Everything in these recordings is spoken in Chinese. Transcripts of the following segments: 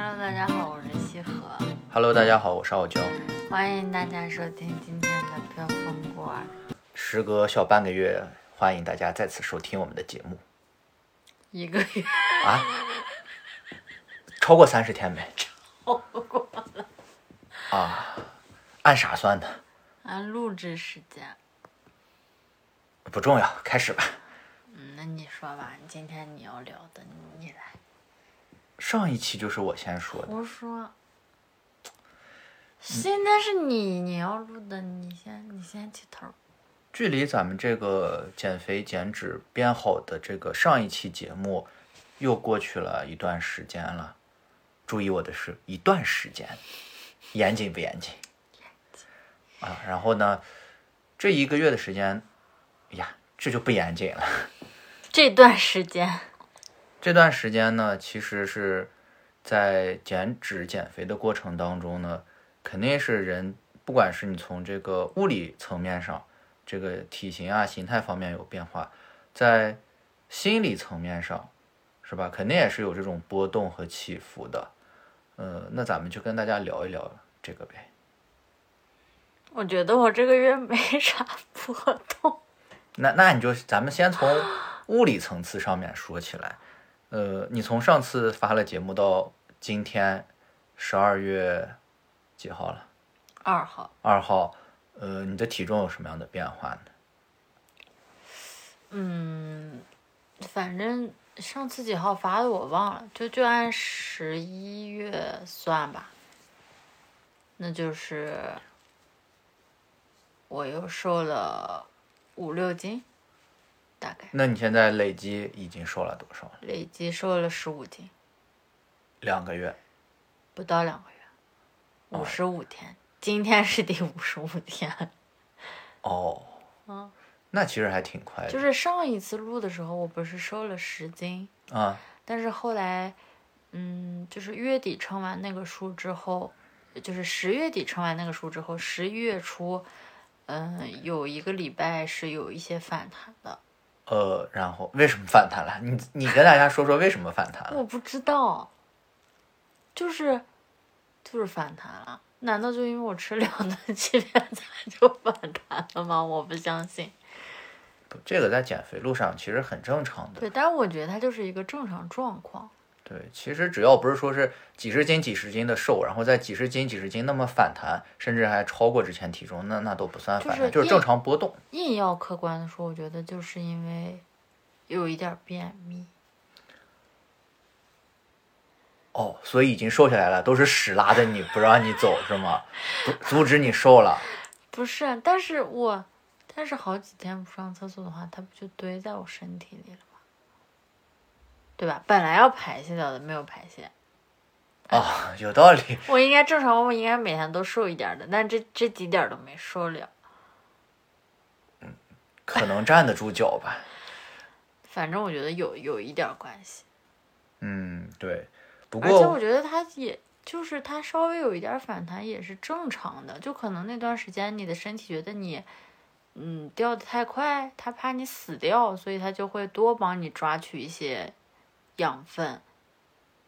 Hello，大家好，我是西河，Hello，大家好，我是傲娇。欢迎大家收听今天的飙风过儿。时隔小半个月，欢迎大家再次收听我们的节目一个月啊！超过三十天没？超过了，啊？按啥算的？按录制时间。不重要，开始吧。嗯，那你说吧，今天你要聊的，你你来。上一期就是我先说的，胡说。现在是你你要录的，你先你先起头。距离咱们这个减肥减脂编好的这个上一期节目，又过去了一段时间了。注意我的是一段时间，严谨不严谨？啊，然后呢，这一个月的时间，哎呀，这就不严谨了。这段时间，这段时间呢，其实是在减脂减肥的过程当中呢，肯定是人，不管是你从这个物理层面上，这个体型啊、形态方面有变化，在心理层面上，是吧？肯定也是有这种波动和起伏的。呃，那咱们就跟大家聊一聊这个呗。我觉得我这个月没啥波动。那那你就咱们先从物理层次上面说起来。呃，你从上次发了节目到今天，十二月几号了？二号，二号。呃，你的体重有什么样的变化呢？嗯，反正上次几号发的我忘了，就就按十一月算吧。那就是我又瘦了五六斤，大概那你现在累计已经瘦了多少？累计瘦了十五斤，两个月。不到两个月，五十五天。今天是第五十五天。哦。嗯。那其实还挺快的。就是上一次录的时候，我不是瘦了十斤啊，但是后来，嗯，就是月底称完那个数之后，就是十月底称完那个数之后，十一月初，嗯，有一个礼拜是有一些反弹的。呃，然后为什么反弹了？你你跟大家说说为什么反弹了？我不知道，就是就是反弹了。难道就因为我吃两顿欺骗餐就反弹了吗？我不相信。这个在减肥路上其实很正常的。对，但是我觉得它就是一个正常状况。对，其实只要不是说是几十斤、几十斤的瘦，然后在几十斤、几十斤那么反弹，甚至还超过之前体重，那那都不算反弹，就是正常波动。硬要客观的说，我觉得就是因为有一点便秘。哦，所以已经瘦下来了，都是屎拉的你不让你走是吗？不阻止你瘦了？不是，但是我。但是好几天不上厕所的话，它不就堆在我身体里了吗？对吧？本来要排泄掉的，没有排泄。哦，有道理。我应该正常，我应该每天都瘦一点的，但这这几点都没瘦了。嗯，可能站得住脚吧。反正我觉得有有一点关系。嗯，对。不过，而且我觉得他也就是他稍微有一点反弹也是正常的，就可能那段时间你的身体觉得你。嗯，掉的太快，他怕你死掉，所以他就会多帮你抓取一些养分，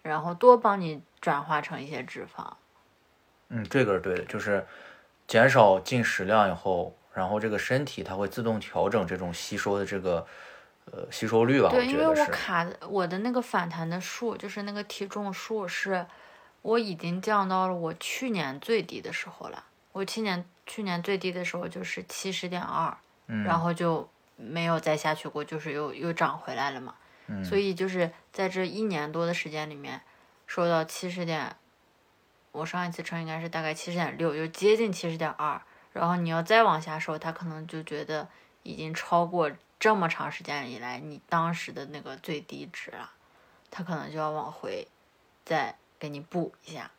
然后多帮你转化成一些脂肪。嗯，这个是对的，就是减少进食量以后，然后这个身体它会自动调整这种吸收的这个呃吸收率吧。对，因为我卡我的那个反弹的数，就是那个体重数，是我已经降到了我去年最低的时候了。我去年去年最低的时候就是七十点二，然后就没有再下去过，就是又又涨回来了嘛。嗯、所以就是在这一年多的时间里面，瘦到七十点，我上一次称应该是大概七十点六，就接近七十点二。然后你要再往下瘦，他可能就觉得已经超过这么长时间以来你当时的那个最低值了，他可能就要往回再给你补一下。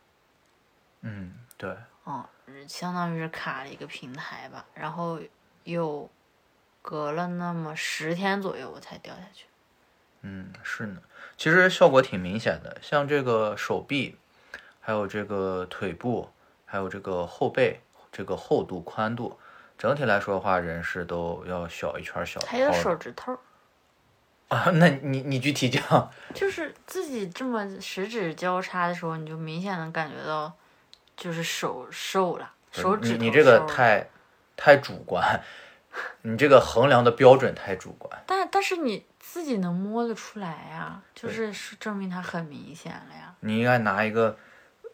嗯，对。嗯，相当于是卡了一个平台吧，然后又隔了那么十天左右，我才掉下去。嗯，是呢，其实效果挺明显的，像这个手臂，还有这个腿部，还有这个后背，这个厚度、宽度，整体来说的话，人是都要小一圈小。还有手指头。啊，那你你具体讲，就是自己这么十指交叉的时候，你就明显能感觉到，就是手瘦了，手指头你你这个太太主观，你这个衡量的标准太主观。但但是你自己能摸得出来呀，就是是证明它很明显了呀。你应该拿一个，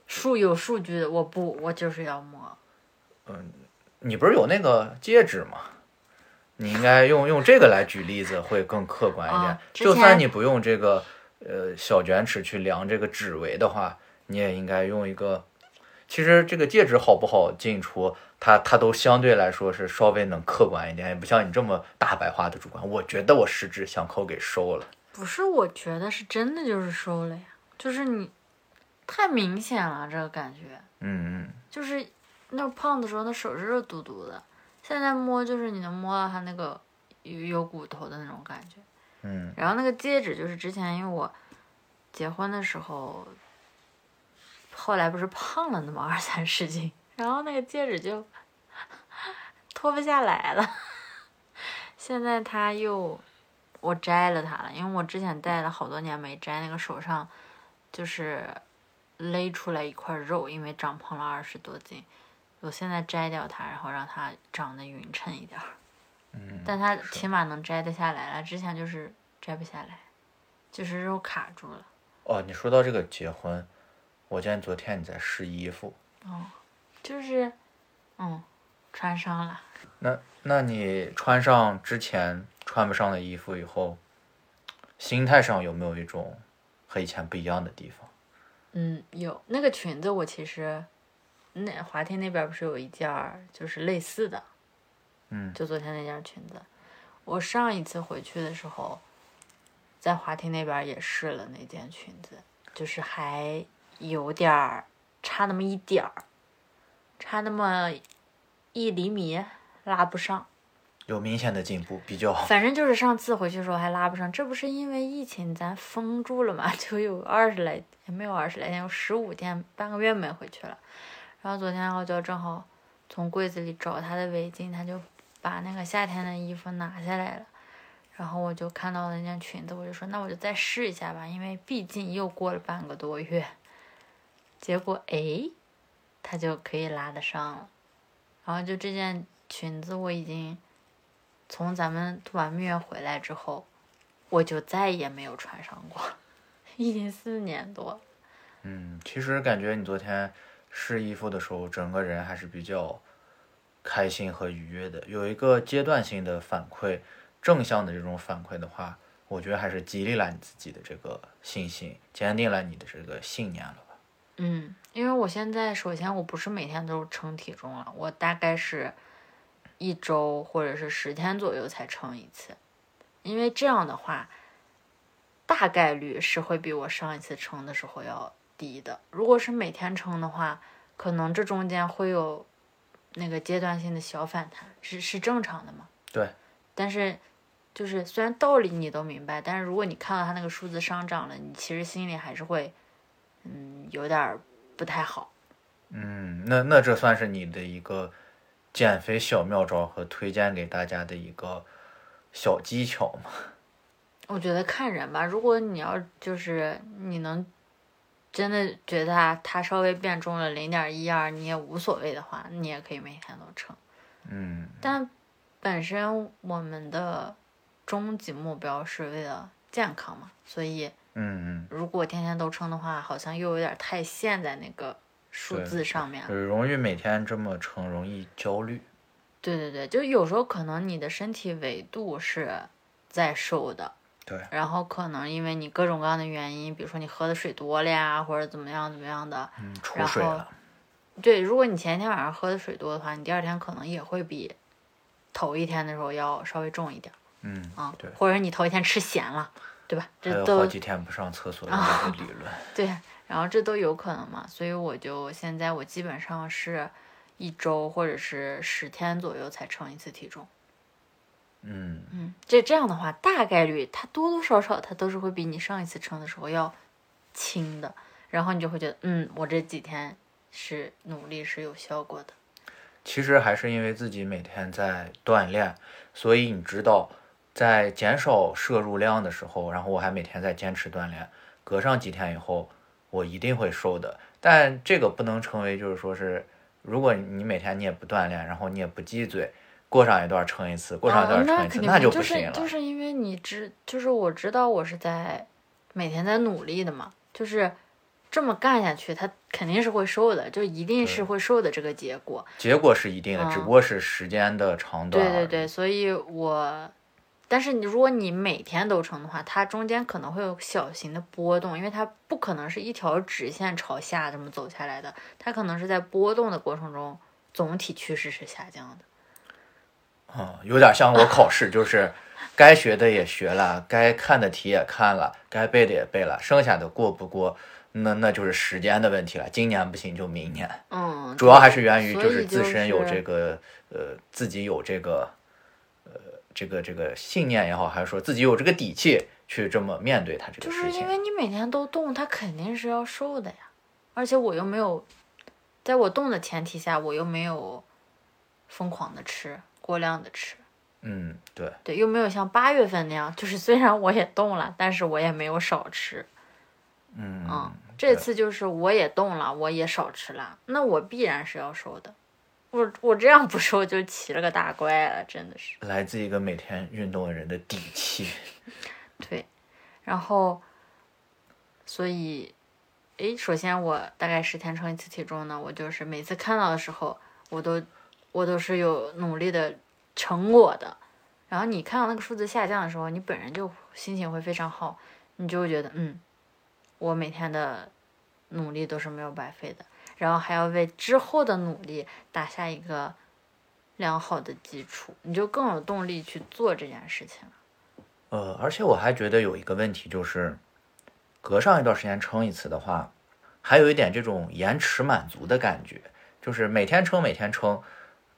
数有数据的，我不，我就是要摸。嗯你不是有那个戒指吗？你应该用用这个来举例子，会更客观一点。就算你不用这个呃小卷尺去量这个指围的话，你也应该用一个。其实这个戒指好不好进出，它它都相对来说是稍微能客观一点，也不像你这么大白话的主观。我觉得我十指相扣给收了。不是，我觉得是真的就是收了呀，就是你太明显了，这个感觉嗯嗯，就是那胖的时候，那手是热嘟嘟的，现在摸就是你能摸到他那个有有骨头的那种感觉。嗯，然后那个戒指就是之前因为我结婚的时候，后来不是胖了那么二三十斤，然后那个戒指就 脱不下来了。现在它又我摘了它了，因为我之前戴了好多年没摘，那个手上就是勒出来一块肉，因为长胖了二十多斤。我现在摘掉它，然后让它长得匀称一点儿。嗯但它起码能摘得下来了，之前就是摘不下来，就是肉卡住了。哦，你说到这个结婚，我见昨天你在试衣服，就是，嗯，穿上了。那那你穿上之前穿不上的衣服以后，心态上有没有一种和以前不一样的地方？嗯，有那个裙子，我其实那华天那边不是有一件就是类似的，嗯就昨天那件裙子，我上一次回去的时候，在华天那边也试了那件裙子，就是还有点儿差那么一点儿，差那么一厘米拉不上。有明显的进步，比较好。反正就是上次回去的时候还拉不上，这不是因为疫情咱封住了嘛，就有二十来也没有二十来天，有十五天半个月没回去了。然后昨天傲娇正好从柜子里找她的围巾，她就把那个夏天的衣服拿下来了。然后我就看到那件裙子，我就说那我就再试一下吧，因为毕竟又过了半个多月。结果哎，它就可以拉得上了。然后就这件裙子我已经从咱们度完蜜月回来之后，我就再也没有穿上过，已经四年多。嗯，其实感觉你昨天试衣服的时候，整个人还是比较开心和愉悦的。有一个阶段性的反馈，正向的这种反馈的话，我觉得还是激励了你自己的这个信心，坚定了你的这个信念了。嗯，因为我现在首先我不是每天都称体重了，我大概是一周或者是十天左右才称一次，因为这样的话，大概率是会比我上一次称的时候要低的。如果是每天称的话，可能这中间会有那个阶段性的小反弹，是是正常的嘛？对。但是就是虽然道理你都明白，但是如果你看到它那个数字上涨了，你其实心里还是会。嗯，有点儿不太好。嗯，那那这算是你的一个减肥小妙招和推荐给大家的一个小技巧吗？我觉得看人吧，如果你要就是你能真的觉得它它稍微变重了零点一二，你也无所谓的话，你也可以每天都称。嗯但本身我们的终极目标是为了健康嘛，所以嗯嗯如果天天都称的话，好像又有点太陷在那个数字上面嗯，了。就是容易每天这么称，容易焦虑。对对对，就有时候可能你的身体维度是在瘦的，对，然后可能因为你各种各样的原因，比如说你喝的水多了呀，或者怎么样怎么样的，嗯，出水了。对，如果你前一天晚上喝的水多的话，你第二天可能也会比头一天的时候要稍微重一点嗯，啊，对或者你头一天吃咸了，对吧？这都几天不上厕所的那个理论。对，然后这都有可能嘛，所以我就现在我基本上是一周或者是十天左右才称一次体重。嗯，嗯，这这样的话，大概率它多多少少它都是会比你上一次称的时候要轻的，然后你就会觉得，嗯，我这几天是努力是有效果的。其实还是因为自己每天在锻炼，所以你知道在减少摄入量的时候，然后我还每天在坚持锻炼，隔上几天以后，我一定会瘦的。但这个不能成为就是说是，如果你每天你也不锻炼，然后你也不忌嘴，过上一段称一次，过上一段称一次，那就不行了。就是因为你知，就是我知道我是在每天在努力的嘛，就是这么干下去，他肯定是会瘦的，就一定是会瘦的这个结果。结果是一定的，只不过是时间的长短。对对对，所以我。但是你如果你每天都称的话，它中间可能会有小型的波动，因为它不可能是一条直线朝下这么走下来的，它可能是在波动的过程中，总体趋势是下降的。嗯，有点像我考试，就是该学的也学了，该看的题也看了，该背的也背了，剩下的过不过，那那就是时间的问题了。今年不行就明年。嗯，主要还是源于就是自身有这个呃，自己有这个。这个这个信念也好，还是说自己有这个底气去这么面对他这个事情，就是因为你每天都动，他肯定是要瘦的呀。而且我又没有，在我动的前提下，我又没有疯狂的吃，过量的吃。嗯，对对，又没有像八月份那样，就是虽然我也动了，但是我也没有少吃。嗯嗯，这次就是我也动了，我也少吃了，那我必然是要瘦的。我我这样不说就奇了个大怪了，真的是来自一个每天运动的人的底气。对，然后，所以，诶，首先我大概十天称一次体重呢，我就是每次看到的时候，我都我都是有努力的成果的。然后你看到那个数字下降的时候，你本人就心情会非常好，你就会觉得，嗯，我每天的努力都是没有白费的。然后还要为之后的努力打下一个良好的基础，你就更有动力去做这件事情了。呃，而且我还觉得有一个问题就是，隔上一段时间称一次的话，还有一点这种延迟满足的感觉，就是每天称每天称，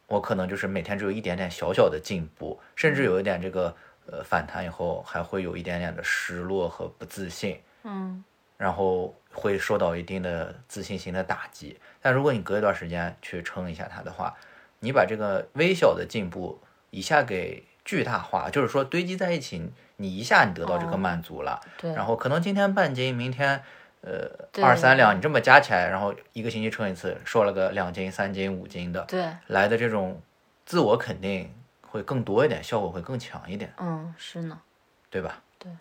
我可能就是每天只有一点点小小的进步，甚至有一点这个呃反弹以后还会有一点点的失落和不自信。嗯。然后会受到一定的自信心的打击，但如果你隔一段时间去称一下它的话，你把这个微小的进步一下给巨大化，就是说堆积在一起，你一下你得到这个满足了。对。然后可能今天半斤，明天呃二三两，你这么加起来，然后一个星期称一次，瘦了个两斤、三斤、五斤的，对，来的这种自我肯定会更多一点，效果会更强一点。嗯，是呢。对吧？对。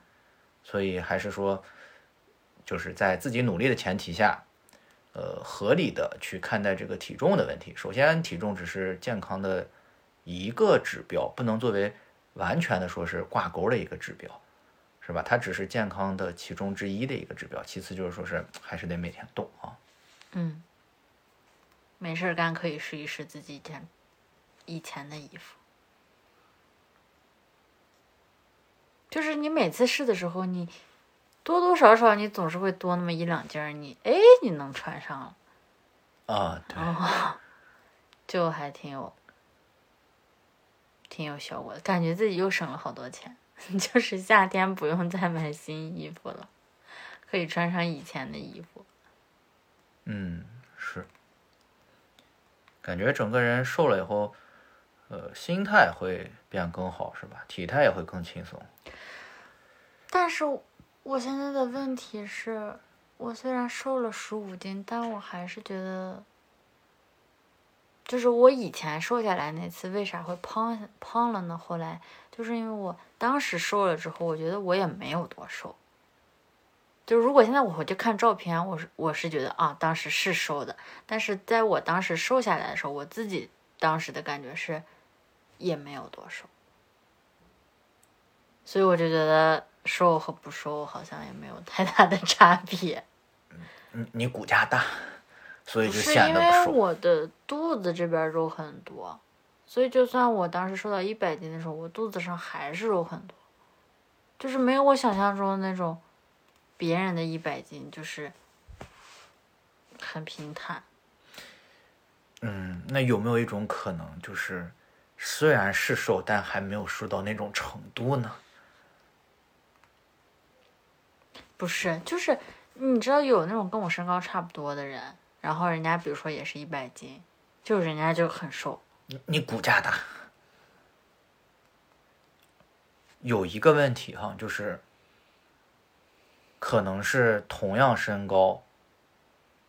所以还是说。就是在自己努力的前提下，呃，合理的去看待这个体重的问题。首先，体重只是健康的一个指标，不能作为完全的说是挂钩的一个指标，是吧？它只是健康的其中之一的一个指标。其次就是说是还是得每天动啊。嗯，没事干可以试一试自己件以前的衣服，就是你每次试的时候你。多多少少，你总是会多那么一两件儿，你哎，你能穿上了啊？对，就还挺有，挺有效果的，感觉自己又省了好多钱。就是夏天不用再买新衣服了，可以穿上以前的衣服。嗯，是，感觉整个人瘦了以后，呃，心态会变更好，是吧？体态也会更轻松。但是。我现在的问题是，我虽然瘦了十五斤，但我还是觉得，就是我以前瘦下来那次为啥会胖胖了呢？后来就是因为我当时瘦了之后，我觉得我也没有多瘦。就如果现在我回去看照片，我是我是觉得啊，当时是瘦的，但是在我当时瘦下来的时候，我自己当时的感觉是也没有多瘦，所以我就觉得。瘦和不瘦好像也没有太大的差别。你你骨架大，所以就显得不瘦。因为我的肚子这边肉很多，所以就算我当时瘦到一百斤的时候，我肚子上还是肉很多，就是没有我想象中的那种别人的一百斤就是很平坦。嗯，那有没有一种可能，就是虽然是瘦，但还没有瘦到那种程度呢？不是，就是你知道有那种跟我身高差不多的人，然后人家比如说也是一百斤，就人家就很瘦。你你骨架大，有一个问题哈，就是可能是同样身高、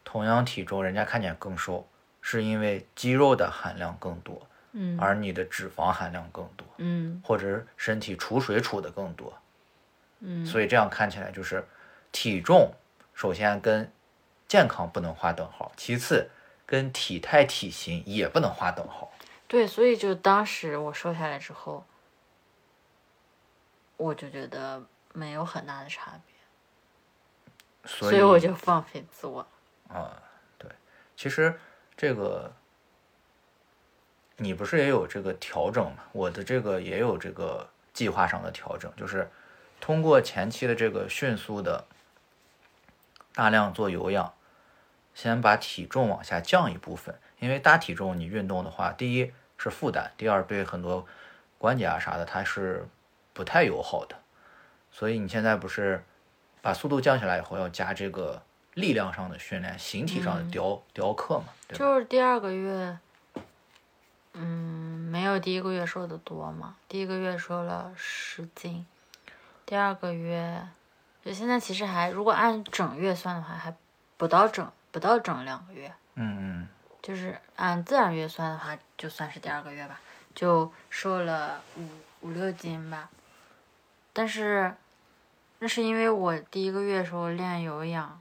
同样体重，人家看起来更瘦，是因为肌肉的含量更多，嗯而你的脂肪含量更多，嗯或者身体储水储的更多，嗯，所以这样看起来就是体重首先跟健康不能划等号，其次跟体态体型也不能划等号。对，所以就当时我瘦下来之后，我就觉得没有很大的差别，所所以我就放飞自我了。啊，对，其实这个你不是也有这个调整嘛？我的这个也有这个计划上的调整，就是通过前期的这个迅速的大量做有氧，先把体重往下降一部分，因为大体重你运动的话，第一是负担，第二对很多关节啊啥的它是不太友好的，所以你现在不是把速度降下来以后，要加这个力量上的训练，形体上的雕、雕刻嘛，对？就是第二个月，嗯，没有第一个月瘦的多嘛。第一个月瘦了十斤，第二个月，就现在其实还，如果按整月算的话，还不到整不到整两个月。嗯嗯就是按自然月算的话，就算是第二个月吧，就瘦了五五六斤吧。但是，那是因为我第一个月的时候练有氧，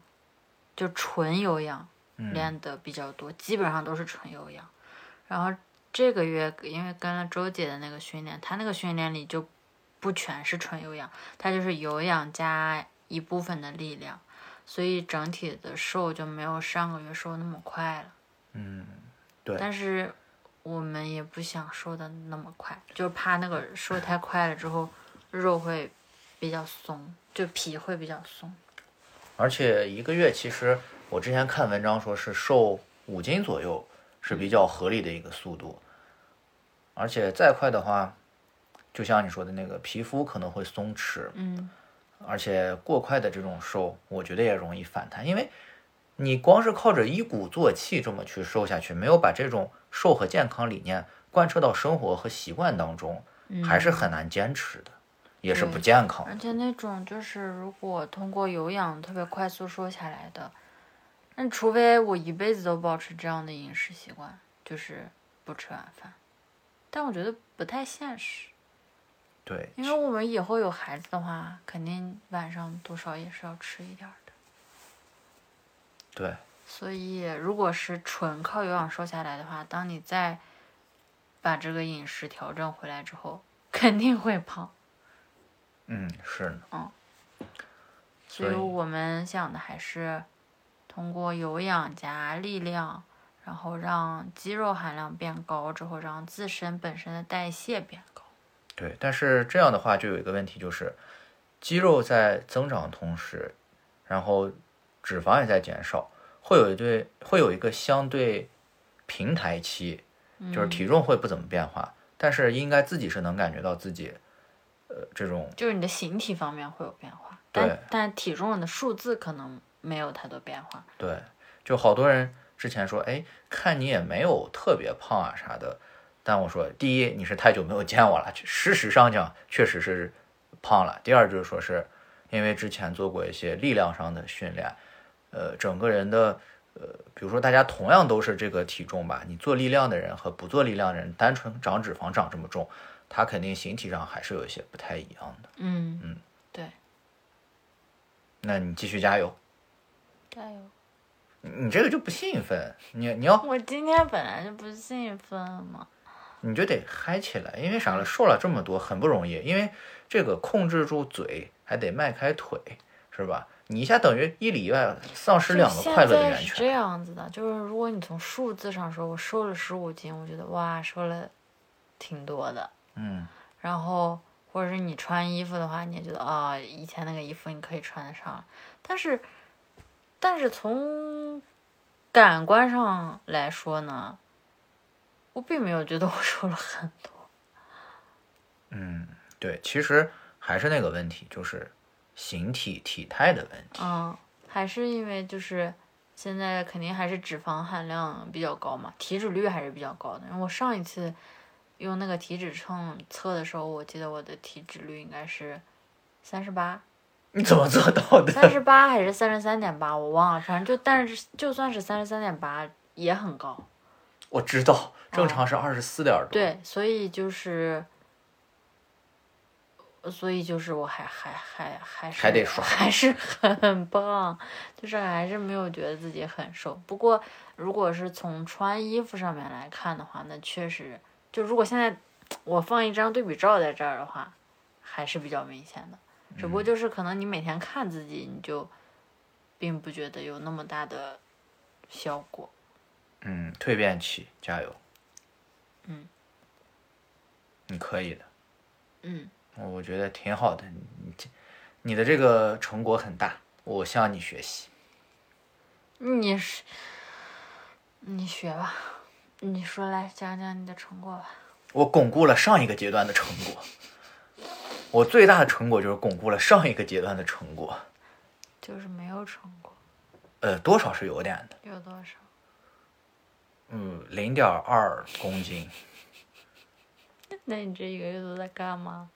就纯有氧嗯练的比较多，基本上都是纯有氧。然后这个月因为跟了周姐的那个训练，她那个训练里就不全是纯有氧，它就是有氧加一部分的力量，所以整体的瘦就没有上个月瘦那么快了。嗯，对，但是我们也不想瘦的那么快，就怕那个瘦太快了之后，肉会比较松，就皮会比较松。而且一个月其实我之前看文章说是瘦五斤左右是比较合理的一个速度，而且再快的话，就像你说的那个皮肤可能会松弛，嗯，而且过快的这种瘦，我觉得也容易反弹，因为你光是靠着一鼓作气这么去瘦下去，没有把这种瘦和健康理念贯彻到生活和习惯当中，还是很难坚持的，也是不健康的。而且那种就是如果通过有氧特别快速瘦下来的，那除非我一辈子都保持这样的饮食习惯，就是不吃晚饭，但我觉得不太现实。对，因为我们以后有孩子的话，肯定晚上多少也是要吃一点的。对，所以，如果是纯靠有氧瘦下来的话，当你再把这个饮食调整回来之后，肯定会胖。嗯，是呢，嗯所以我们想的还是通过有氧加力量，然后让肌肉含量变高之后，让自身本身的代谢变高。对，但是这样的话就有一个问题，就是肌肉在增长的同时，然后脂肪也在减少，会有一对会有一个相对平台期，就是体重会不怎么变化，但是应该自己是能感觉到自己，呃，这种就是你的形体方面会有变化，对但但体重的数字可能没有太多变化。对，就好多人之前说，哎，看你也没有特别胖啊啥的，但我说，第一你是太久没有见我了，事实上讲确实是胖了；第二就是说是因为之前做过一些力量上的训练，呃，整个人的呃，比如说大家同样都是这个体重吧，你做力量的人和不做力量的人，单纯长脂肪长这么重，他肯定形体上还是有一些不太一样的。嗯嗯，对，那你继续加油，加油！你你这个就不兴奋，你你要我今天本来就不兴奋嘛。你就得嗨起来，因为啥了？瘦了这么多很不容易，因为这个控制住嘴，还得迈开腿，是吧？你一下等于一里以外丧失两个快乐的源现在是这。样子的，就是如果你从数字上说，我瘦了十五斤，我觉得哇，瘦了挺多的。嗯，然后或者是你穿衣服的话，你也觉得啊、以前那个衣服你可以穿得上了。但是，但是从感官上来说呢，我并没有觉得我瘦了很多。嗯，对，其实还是那个问题，就是形体体态的问题。嗯，还是因为就是现在肯定还是脂肪含量比较高嘛，体脂率还是比较高的。因为我上一次用那个体脂秤测的时候，我记得我的体脂率应该是三十八，你怎么做到的？三十八还是三十三点八，我忘了，反正就但是就算是三十三点八也很高。我知道，正常是二十四点多。对，所以就是，所以就是我还还还还是还得刷 还是很棒，就是还是没有觉得自己很瘦。不过如果是从穿衣服上面来看的话，那确实就如果现在我放一张对比照在这儿的话，还是比较明显的。只不过就是可能你每天看自己，你就并不觉得有那么大的效果。嗯，蜕变期，加油。嗯，你可以的，嗯，我觉得挺好的。你你这你的这个成果很大，我向你学习。你是你学吧，你说来讲讲你的成果吧。我巩固了上一个阶段的成果。我最大的成果就是巩固了上一个阶段的成果。就是没有成果，呃，多少是有点的。有多少？嗯，零点二公斤。那你这一个月都在干嘛？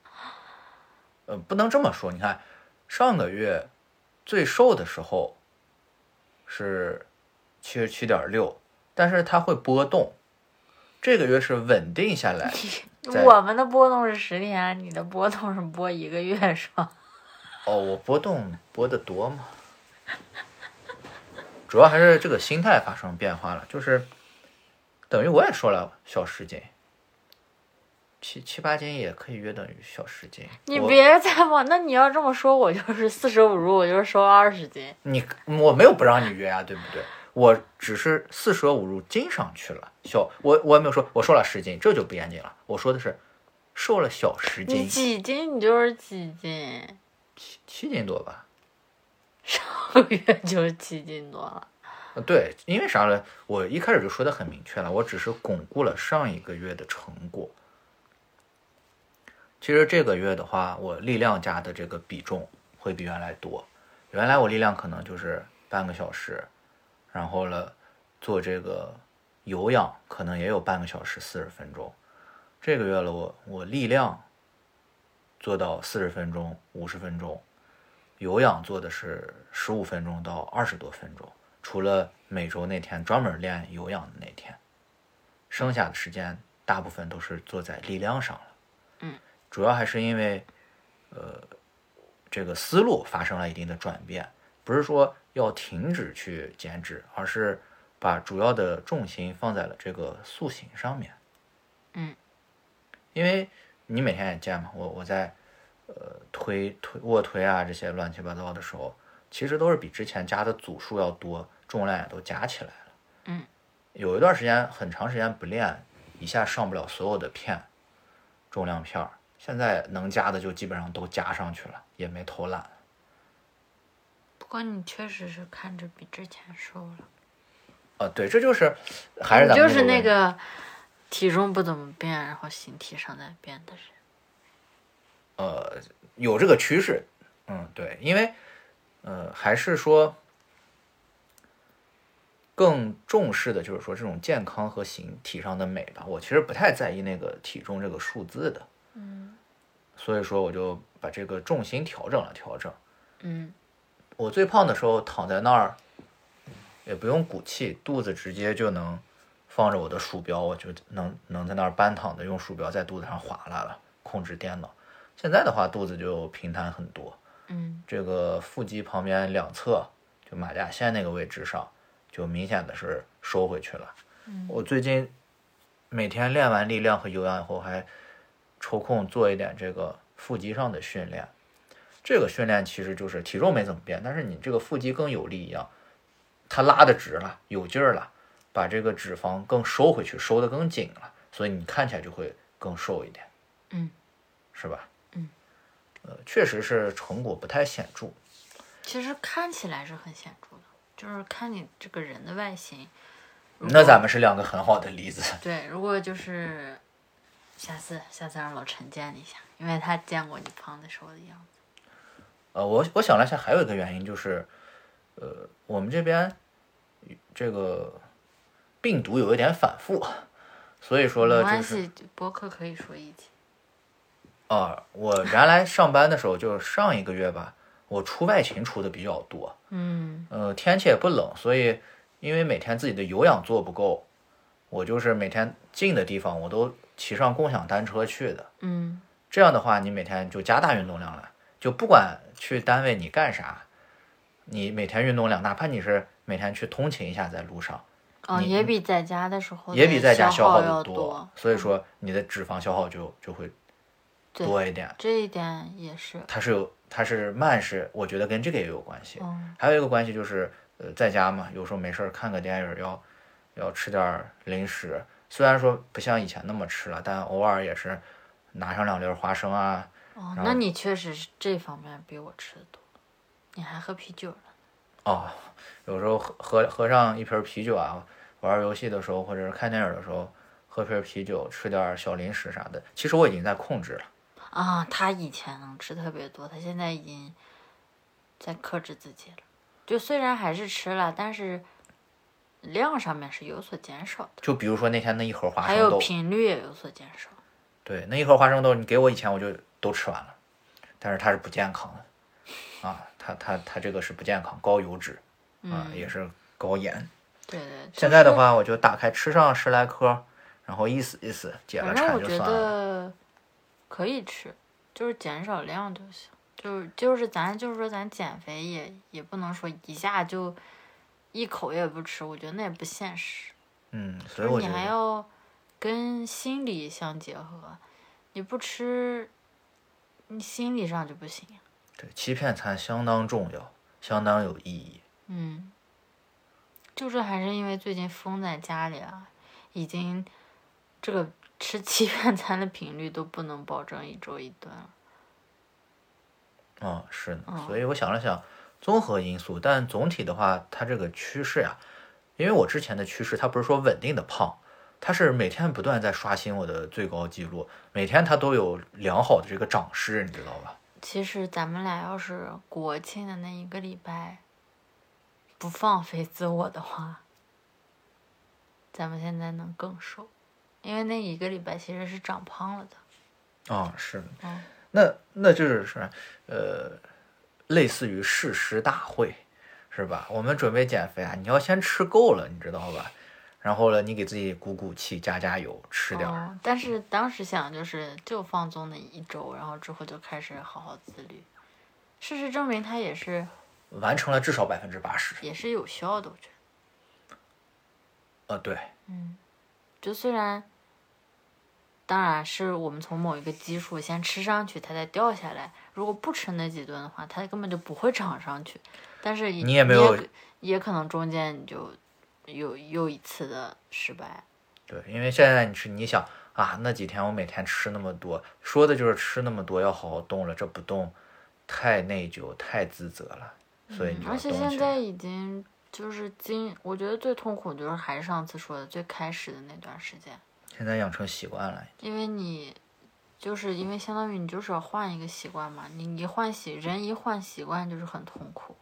呃，不能这么说。你看，上个月最瘦的时候是七十七点六，但是它会波动。这个月是稳定下来。我们的波动是十天，你的波动是播一个月是吧？哦，我波动播的多吗，主要还是这个心态发生变化了，就是等于我也瘦了小十斤，七七八斤也可以约等于小十斤。你别再往，那你要这么说，我就是四舍五入，我就是瘦二十斤。你我没有不让你约啊，对不对？我只是四舍五入斤上去了，小我我也没有说我瘦了十斤，这就不严谨了。我说的是瘦了小十你斤，几斤你就是几斤，七七斤多吧？上个月就是七斤多了。对，因为啥呢？我一开始就说的很明确了，我只是巩固了上一个月的成果。其实这个月的话，我力量加的这个比重会比原来多。原来我力量可能就是半个小时，然后了做这个有氧可能也有半个小时四十分钟。这个月了我我力量做到四十分钟五十分钟，有氧做的是十五分钟到二十多分钟。除了每周那天专门练有氧的那天，剩下的时间大部分都是做在力量上了。嗯，主要还是因为，呃，这个思路发生了一定的转变，不是说要停止去减脂，而是把主要的重心放在了这个塑形上面。嗯，因为你每天也见嘛，我我在呃推推卧推啊这些乱七八糟的时候，其实都是比之前加的组数要多，重量也都加起来了。嗯，有一段时间很长时间不练，一下上不了所有的片重量片儿，现在能加的就基本上都加上去了，也没偷懒。不过你确实是看着比之前瘦了，呃，对，这就是还是咱们就是那个体重不怎么变，然后形体上在变的人。呃，有这个趋势，嗯，对，因为呃，还是说更重视的就是说这种健康和形体上的美吧。我其实不太在意那个体重这个数字的，嗯所以说我就把这个重心调整了调整。嗯我最胖的时候躺在那儿，也不用鼓气，肚子直接就能放着我的鼠标，我就能能在那儿半躺着用鼠标在肚子上划拉了，控制电脑。现在的话，肚子就平坦很多，嗯这个腹肌旁边两侧，就马甲线那个位置上，就明显的是收回去了。嗯我最近每天练完力量和有氧以后，还抽空做一点这个腹肌上的训练。这个训练其实就是体重没怎么变，但是你这个腹肌更有力一样，它拉的直了，有劲儿了，把这个脂肪更收回去，收的更紧了，所以你看起来就会更瘦一点，嗯，是吧？嗯，呃，确实是成果不太显著。其实看起来是很显著的，就是看你这个人的外形。那咱们是两个很好的例子。对，如果就是下次下次让老陈见你一下，因为他见过你胖的时候的样子。呃，我我想了一下，还有一个原因就是，呃，我们这边这个病毒有一点反复，所以说没了就是关系，博客可以说一期。啊，我原来上班的时候，就是上一个月吧，我出外勤出的比较多。嗯呃，天气也不冷，所以因为每天自己的有氧做不够，我就是每天近的地方我都骑上共享单车去的。嗯这样的话，你每天就加大运动量了，就不管去单位你干啥，你每天运动量，哪怕你是每天去通勤一下在路上，哦，也比在家的时候也比在家消耗的多。所以说你的脂肪消耗就就会对多一点。这一点也是。它是有，它是慢是，我觉得跟这个也有关系。嗯还有一个关系就是，呃，在家嘛，有时候没事儿看个电影要要吃点零食，虽然说不像以前那么吃了，但偶尔也是拿上两粒花生啊。哦，那你确实是这方面比我吃的多。你还喝啤酒呢？哦，有时候喝喝喝上一瓶啤酒啊，玩游戏的时候或者是看电影的时候，喝瓶啤酒，吃点小零食啥的。其实我已经在控制了。啊，他以前能吃特别多，他现在已经在克制自己了。就虽然还是吃了，但是量上面是有所减少的，就比如说那天那一盒花生豆还有频率也有所减少。对，那一盒花生豆你给我以前我就都吃完了，但是它是不健康的，啊，它它它这个是不健康，高油脂啊，嗯，也是高盐。对对。现在的，话，我就打开吃上十来颗，然后意思意思解了馋就算了。得可以吃，就是减少量就行。就是就是咱就是说咱减肥也也不能说一下就一口也不吃，我觉得那也不现实。嗯，所以你还要跟心理相结合，你不吃，你心理上就不行。对欺骗餐相当重要，相当有意义。嗯，就是还是因为最近封在家里啊，已经这个吃欺骗 餐的频率都不能保证一周一顿了。啊、是的，嗯所以我想了想，综合因素，但总体的话，它这个趋势呀，因为我之前的趋势，它不是说稳定的胖，它是每天不断在刷新我的最高记录，每天它都有良好的这个涨势，你知道吧？其实咱们俩要是国庆的那一个礼拜不放飞自我的话，咱们现在能更瘦，因为那一个礼拜其实是长胖了的。啊、是那那就是是呃，类似于誓师大会，是吧？我们准备减肥啊，你要先吃够了，你知道吧？然后呢，你给自己鼓鼓气，加加油，吃点儿。哦，但是当时想就是就放纵那一周，然后之后就开始好好自律。事实证明，他也是完成了至少百分之八十。也是有效的，我觉得。呃，对，嗯就虽然，当然是我们从某一个基数先吃上去，它再掉下来。如果不吃那几顿的话，它根本就不会涨上去。但是你也没有可也可能中间你就有又一次的失败。对，因为现在你吃，你想啊，那几天我每天吃那么多，说的就是吃那么多，要好好动了，这不动，太内疚，太自责了，所以你嗯而且。现在已经就是今，我觉得最痛苦就是还是上次说的最开始的那段时间，现在养成习惯了，因为你就是因为相当于你就是要换一个习惯嘛，你一换习人一换习惯就是很痛苦。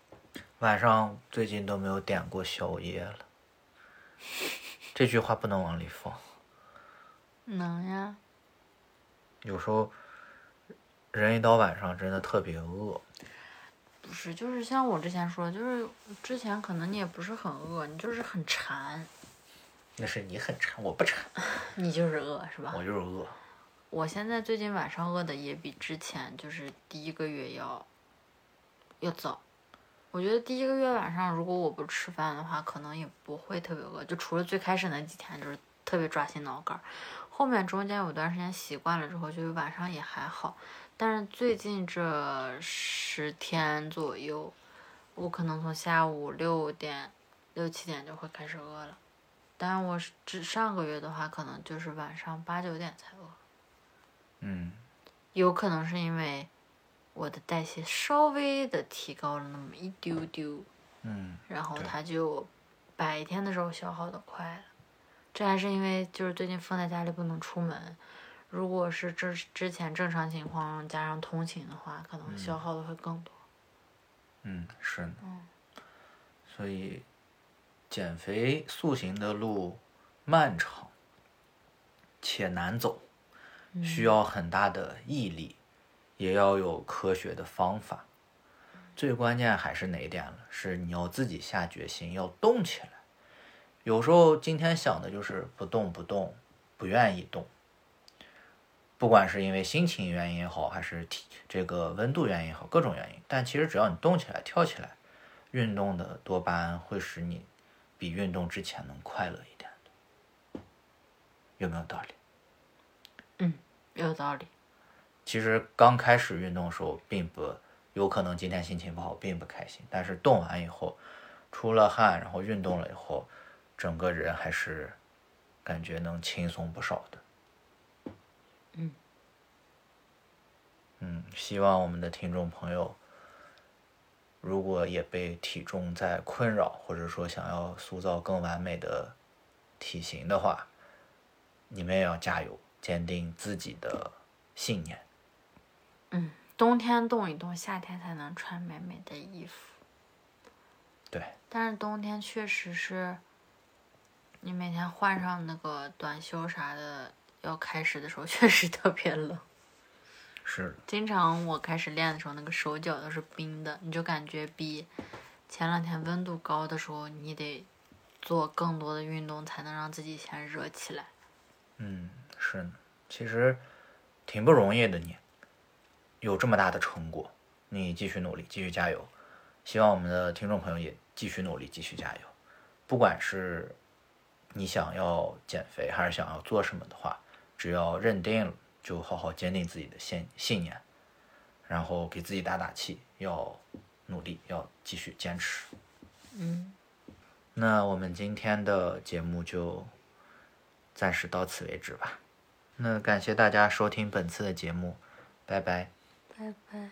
晚上最近都没有点过宵夜了。这句话不能往里放，能呀，有时候人一到晚上真的特别饿。不是，就是像我之前说的，就是之前可能你也不是很饿，你就是很馋，那是你很馋，我不馋，你就是饿是吧？我就是饿。我现在最近晚上饿的也比之前就是第一个月要要早。我觉得第一个月晚上如果我不吃饭的话，可能也不会特别饿，就除了最开始那几天就是特别抓心挠肝儿，后面中间有段时间习惯了之后，就是晚上也还好。但是最近这十天左右，我可能从下午六点、六七点就会开始饿了。但我是只上个月的话，可能就是晚上八九点才饿。嗯，有可能是因为我的代谢稍微的提高了那么一丢丢，嗯，然后对它就白天的时候消耗的快了。这还是因为就是最近封在家里不能出门，如果是之之前正常情况加上通勤的话，可能消耗的会更多。嗯，是的。所以减肥塑形的路漫长，且难走，需要很大的毅力，也要有科学的方法。最关键还是哪一点了？是你要自己下决心，要动起来。有时候今天想的就是不动不动，不愿意动。不管是因为心情原因也好，还是体这个温度原因也好，各种原因。但其实只要你动起来、跳起来，运动的多巴胺会使你比运动之前能快乐一点的。有没有道理？嗯，有道理。其实刚开始运动的时候，并不有可能今天心情不好，并不开心。但是动完以后，出了汗，然后运动了以后，整个人还是感觉能轻松不少的。嗯嗯，希望我们的听众朋友，如果也被体重在困扰，或者说想要塑造更完美的体型的话，你们也要加油，坚定自己的信念。嗯，冬天动一动，夏天才能穿美美的衣服。对，但是冬天确实是，你每天换上那个短袖啥的，要开始的时候确实特别冷。是，经常我开始练的时候，那个手脚都是冰的，你就感觉比前两天温度高的时候，你得做更多的运动才能让自己先热起来。嗯，是，其实挺不容易的你，有这么大的成果，你继续努力，继续加油。希望我们的听众朋友也继续努力，继续加油。不管是你想要减肥，还是想要做什么的话，只要认定了，就好好坚定自己的信信念，然后给自己打打气，要努力，要继续坚持。嗯，那我们今天的节目就暂时到此为止吧。那感谢大家收听本次的节目，拜拜。拜拜。